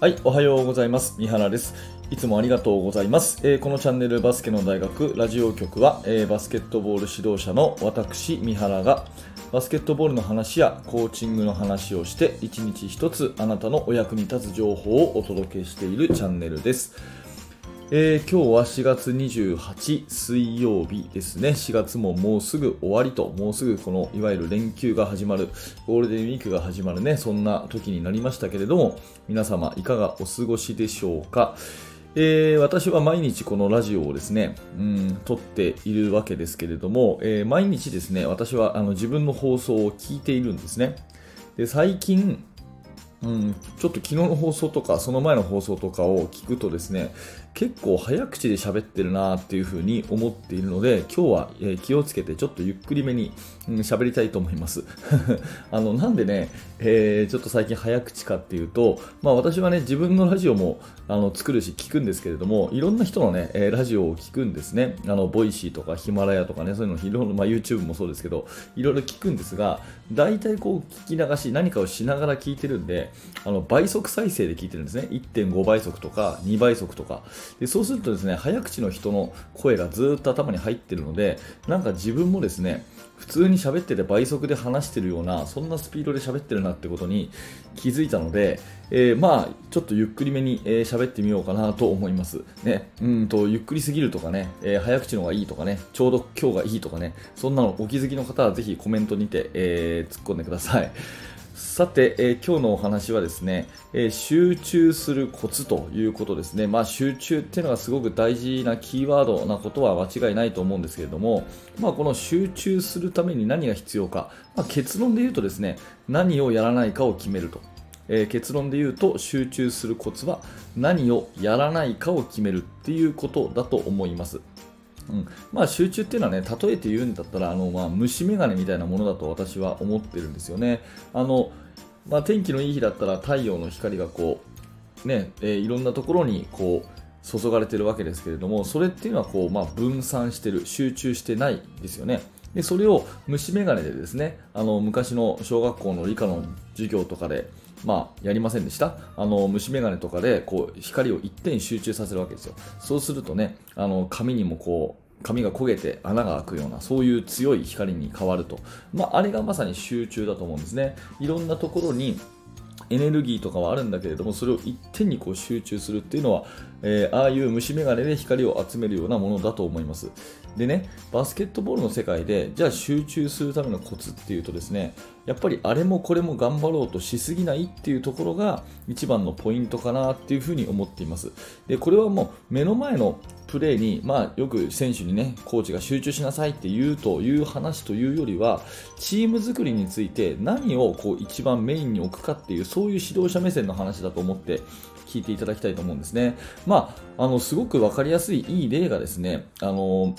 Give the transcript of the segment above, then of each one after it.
はい、おはようございます。三原です。いつもありがとうございます。えーこのチャンネルバスケの大学ラジオ局は、えーバスケットボール指導者の私、三原がバスケットボールの話やコーチングの話をして一日一つあなたのお役に立つ情報をお届けしているチャンネルです。えー今日は4月28水曜日ですね。4月ももうすぐ終わりと、もうすぐこのいわゆる連休が始まる、ゴールデンウィークが始まるね、そんな時になりましたけれども、皆様いかがお過ごしでしょうか？えー私は毎日このラジオをですね、うん、撮っているわけですけれども、えー毎日ですね、私はあの自分の放送を聞いているんですね。で最近、うん、ちょっと昨日の放送とかその前の放送とかを聞くとですね結構早口で喋ってるなっていうふうに思っているので今日は、え気をつけてちょっとゆっくりめにうん喋、りたいと思います。あのなんでね、えーちょっと最近早口かっていうと、まあ、私はね自分のラジオもあの作るし聞くんですけれどもいろんな人のね、えラジオを聞くんですね。あの Voicy とかヒマラヤとかねそういうのいろいろ、まあ、YouTube もそうですけどいろいろ聞くんですが大体こう聞き流し何かをしながら聞いてるんであの倍速再生で聞いてるんですね。1.5倍速とか2倍速とか。でそうするとですね早口の人の声がずっと頭に入ってるのでなんか自分もですね普通に喋ってて倍速で話してるようなそんなスピードで喋ってるなってことに気づいたので、えーまあちょっとゆっくりめに喋、えーってみようかなと思います。ね。うんとゆっくりすぎるとかね、えー早口の方がいいとかねちょうど今日がいいとかねそんなのお気づきの方はぜひコメントにて、えー突っ込んでください。さて、えー今日のお話はですね、えー集中するコツということですね。まあ、集中っていうのがすごく大事なキーワードなことは間違いないと思うんですけれども、まあ、この集中するために何が必要か、まあ、結論で言うとですね、何をやらないかを決めると。えー結論で言うと集中するコツは何をやらないかを決めるっていうことだと思います。うんまあ、集中っていうのはね、例えて言うんだったら、あのまあ、虫眼鏡みたいなものだと私は思ってるんですよね。あのまあ、天気のいい日だったら太陽の光がこう、ねえーいろんなところにこう注がれてるわけですけれども、それっていうのはこう、まあ、分散してる、集中してないですよね。でそれを虫眼鏡でですねあの昔の小学校の理科の授業とかで、まあ、やりませんでした。あの虫眼鏡とかでこう光を一点に集中させるわけですよ。そうするとねあの紙にもこう紙が焦げて穴が開くようなそういう強い光に変わると、まあ、あれがまさに集中だと思うんですね。いろんなところにエネルギーとかはあるんだけれどもそれを一点にこう集中するっていうのは、えーああいう虫眼鏡で光を集めるようなものだと思います。でねバスケットボールの世界でじゃあ集中するためのコツっていうとですねやっぱりあれもこれも頑張ろうとしすぎないっていうところが一番のポイントかなっていうふうに思っていますでこれはもう目の前のプレーに、まあ、よく選手にねコーチが集中しなさいって言うという話というよりはチーム作りについて何をこう一番メインに置くかっていうそういう指導者目線の話だと思って聞いていただきたいと思うんですね。まあ、あのすごく分かりやすいいい例がですねあの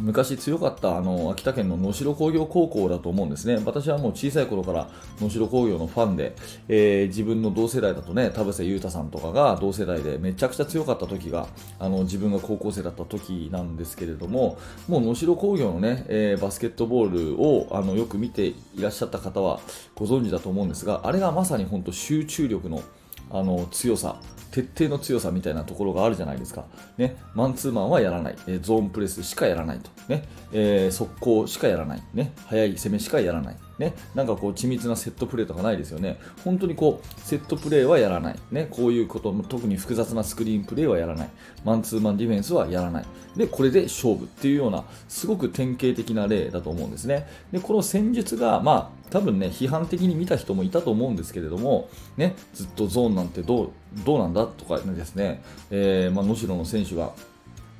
昔強かったあの秋田県の能代工業高校だと思うんですね、私はもう小さい頃から能代工業のファンで、えー自分の同世代だとね田臥勇太さんとかが同世代でめちゃくちゃ強かった時があの自分が高校生だった時なんですけれども、もう能代工業のね、えーバスケットボールをあのよく見ていらっしゃった方はご存知だと思うんですが、あれがまさに本当集中力のあの強さ徹底の強さみたいなところがあるじゃないですか、ね、マンツーマンはやらない、えーゾーンプレスしかやらないと、ね。えー速攻しかやらない、ね、速い攻めしかやらない、ね、なんかこう緻密なセットプレーとかないですよね。本当にこうセットプレーはやらない、ね、こういうこと特に複雑なスクリーンプレーはやらない。マンツーマンディフェンスはやらない。でこれで勝負っていうようなすごく典型的な例だと思うんですね。でこの戦術がまあ多分ね批判的に見た人もいたと思うんですけれども、ね、ずっとゾーンなんてどうどうなんだとかですね、えーまあ、能代の選手が、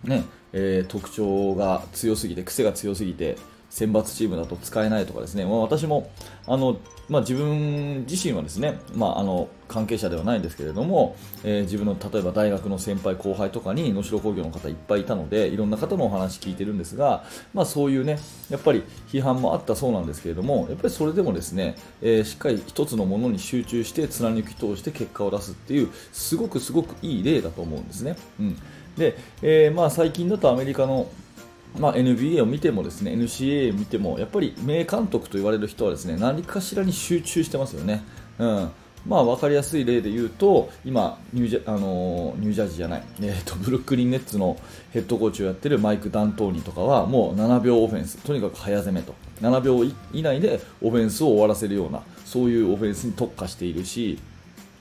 ねえー特徴が強すぎて癖が強すぎて選抜チームだと使えないとかですね、まあ、私もあの、まあ、自分自身はですね、まあ、あの関係者ではないんですけれども、えー自分の例えば大学の先輩後輩とかに能代工業の方いっぱいいたのでいろんな方のお話聞いてるんですが、まあ、そういうねやっぱり批判もあったそうなんですけれどもやっぱりそれでもですね、えーしっかり一つのものに集中して貫き通して結果を出すっていうすごくすごくいい例だと思うんですね。うんでえーまあ、最近だとアメリカのまあ、NBA を見てもですね NCA を見てもやっぱり名監督と言われる人はですね何かしらに集中してますよね。うん。まあ、分かりやすい例で言うと今ニュージャあのニュージャージーじゃない、えーと、ブルックリン・ネッツのヘッドコーチをやってるマイク・ダントーニとかはもう7秒オフェンス。とにかく早攻めと。7秒以内でオフェンスを終わらせるようなそういうオフェンスに特化しているし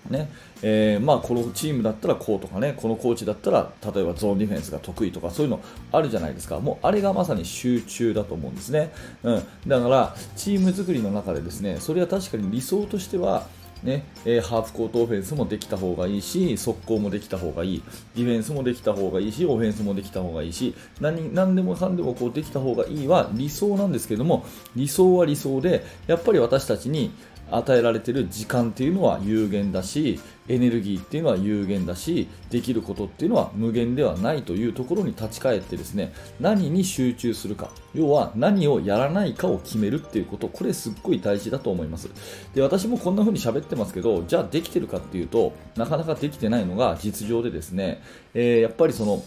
ね。えー、まあ、このチームだったらこうとかね。このコーチだったら例えばゾーンディフェンスが得意とかそういうのあるじゃないですか。もうあれがまさに集中だと思うんですね、うん、だからチーム作りの中でですねそれは確かに理想としてはねえー、ハーフコートオフェンスもできた方がいいし速攻もできた方がいい。ディフェンスもできた方がいいしオフェンスもできた方がいいし。何何でもかんでもこうできた方がいいは理想なんですけども理想は理想でやっぱり私たちに与えられている時間っていうのは有限だしエネルギーっていうのは有限だしできることっていうのは無限ではないというところに立ち返ってですね何に集中するか要は何をやらないかを決めるっていうことこれすっごい大事だと思います。で私もこんな風に喋ってますけどじゃあできてるかっていうとなかなかできてないのが実情でですね、えー、やっぱりその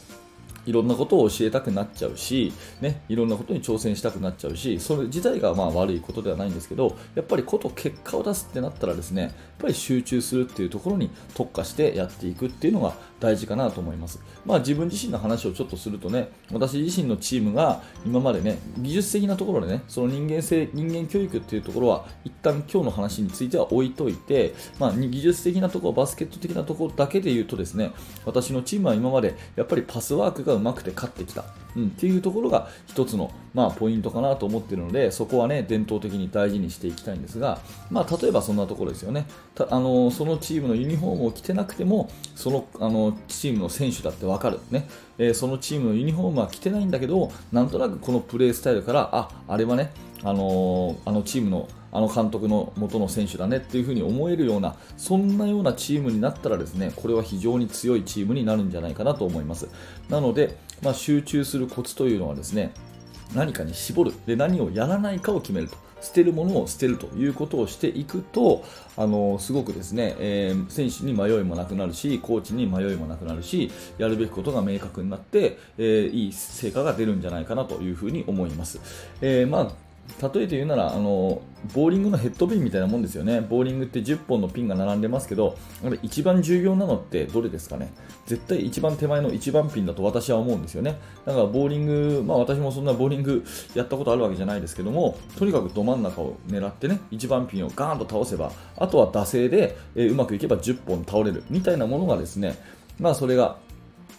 いろんなことを教えたくなっちゃうし、ね、いろんなことに挑戦したくなっちゃうし、それ自体がまあ悪いことではないんですけど、やっぱりこと結果を出すってなったらですね、やっぱり集中するっていうところに特化してやっていくっていうのが大事かなと思います。まあ自分自身の話をちょっとするとね、私自身のチームが今までね、技術的なところでね、その人間性、人間教育っていうところは、一旦今日の話については置いといて、まあ技術的なところ、バスケット的なところだけで言うとですね、私のチームは今までやっぱりパスワークががうまくて勝ってきた。うん、っていうところが一つの、まあ、ポイントかなと思っているのでそこは、ね、伝統的に大事にしていきたいんですが、まあ、例えばそんなところですよね。たあのそのチームのユニフォームを着てなくてもそのあのチームの選手だって分かる、ね。えー、そのチームのユニフォームは着てないんだけどなんとなくこのプレースタイルからああれはねあのあのチームのあの監督の元の選手だねっていうふうに思えるようなそんなようなチームになったらですねこれは非常に強いチームになるんじゃないかなと思います。なので、まあ、集中するコツというのはですね何かに絞る。で何をやらないかを決めると。捨てるものを捨てるということをしていくと、あのすごくですね、えー、選手に迷いもなくなるし、コーチに迷いもなくなるし、やるべきことが明確になって、えー、いい成果が出るんじゃないかなというふうに思います。えー、まあ例えて言うならあのボーリングのヘッドピンみたいなもんですよね。ボーリングって10本のピンが並んでますけど一番重要なのってどれですかね。絶対一番手前の一番ピンだと私は思うんですよね。だからボーリング、まあ、私もそんなボーリングやったことあるわけじゃないですけどもとにかくど真ん中を狙ってね一番ピンをガーンと倒せばあとは惰性で、えー、うまくいけば10本倒れるみたいなものがですねまあそれが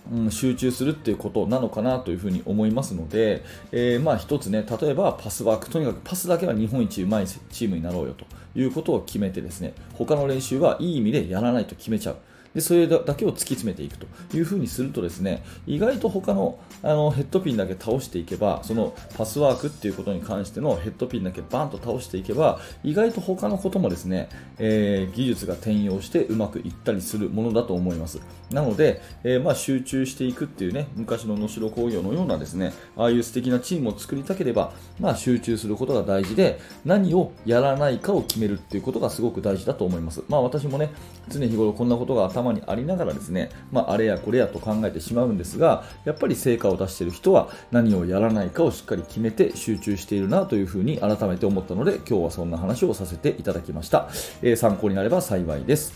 うん、集中するっていうことなのかなというふうに思いますので、えー、まあ一つね、例えばパスワーク、とにかくパスだけは日本一うまいチームになろうよということを決めてですね、他の練習はいい意味でやらないと決めちゃう。でそれだけを突き詰めていくというふうにするとですね意外と他のあのヘッドピンだけ倒していけばそのパスワークっていうことに関してのヘッドピンだけバンと倒していけば意外と他のこともですね、えー、技術が転用してうまくいったりするものだと思います。なので、えー、まあ、集中していくっていうね昔の能代工業のようなですねああいう素敵なチームを作りたければ、まあ、集中することが大事で何をやらないかを決めるっていうことがすごく大事だと思います。まあ私もね常日頃こんなことが頭頭にありながらですね、まあ、あれやこれやと考えてしまうんですがやっぱり成果を出している人は何をやらないかをしっかり決めて集中しているなというふうに改めて思ったので今日はそんな話をさせていただきました、えー、参考になれば幸いです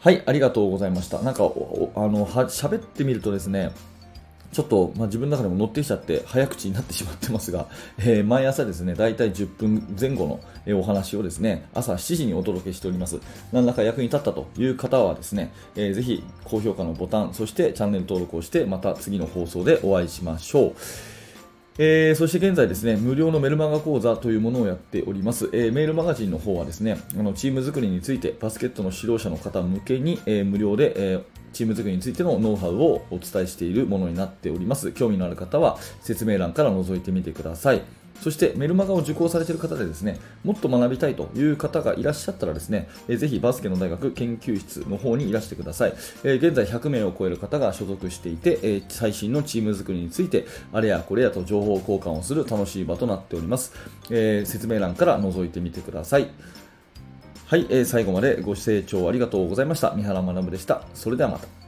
はい、ありがとうございました。なんか、あの、は、喋ってみるとですね、ちょっと、まあ、自分の中でも乗ってきちゃって早口になってしまってますが、えー、毎朝ですね、だいたい10分前後の、えお話をですね、朝7時にお届けしております。何らか役に立ったという方はですね、えー、ぜひ高評価のボタン、そしてチャンネル登録をして、また次の放送でお会いしましょう。えー、そして現在ですね、無料のメルマガ講座というものをやっております。えー、メールマガジンの方はですね、あのチーム作りについてバスケットの指導者の方向けに、えー、無料で、えチーム作りについてのノウハウをお伝えしているものになっております。興味のある方は説明欄から覗いてみてください。そしてメルマガを受講されている方でですね、もっと学びたいという方がいらっしゃったらですね、えぜひバスケの大学研究室の方にいらしてください。え現在100名を超える方が所属していて、え最新のチーム作りについて、あれやこれやと情報交換をする楽しい場となっております。え説明欄から覗いてみてください。はい、え最後までご清聴ありがとうございました。三原学でした。それではまた。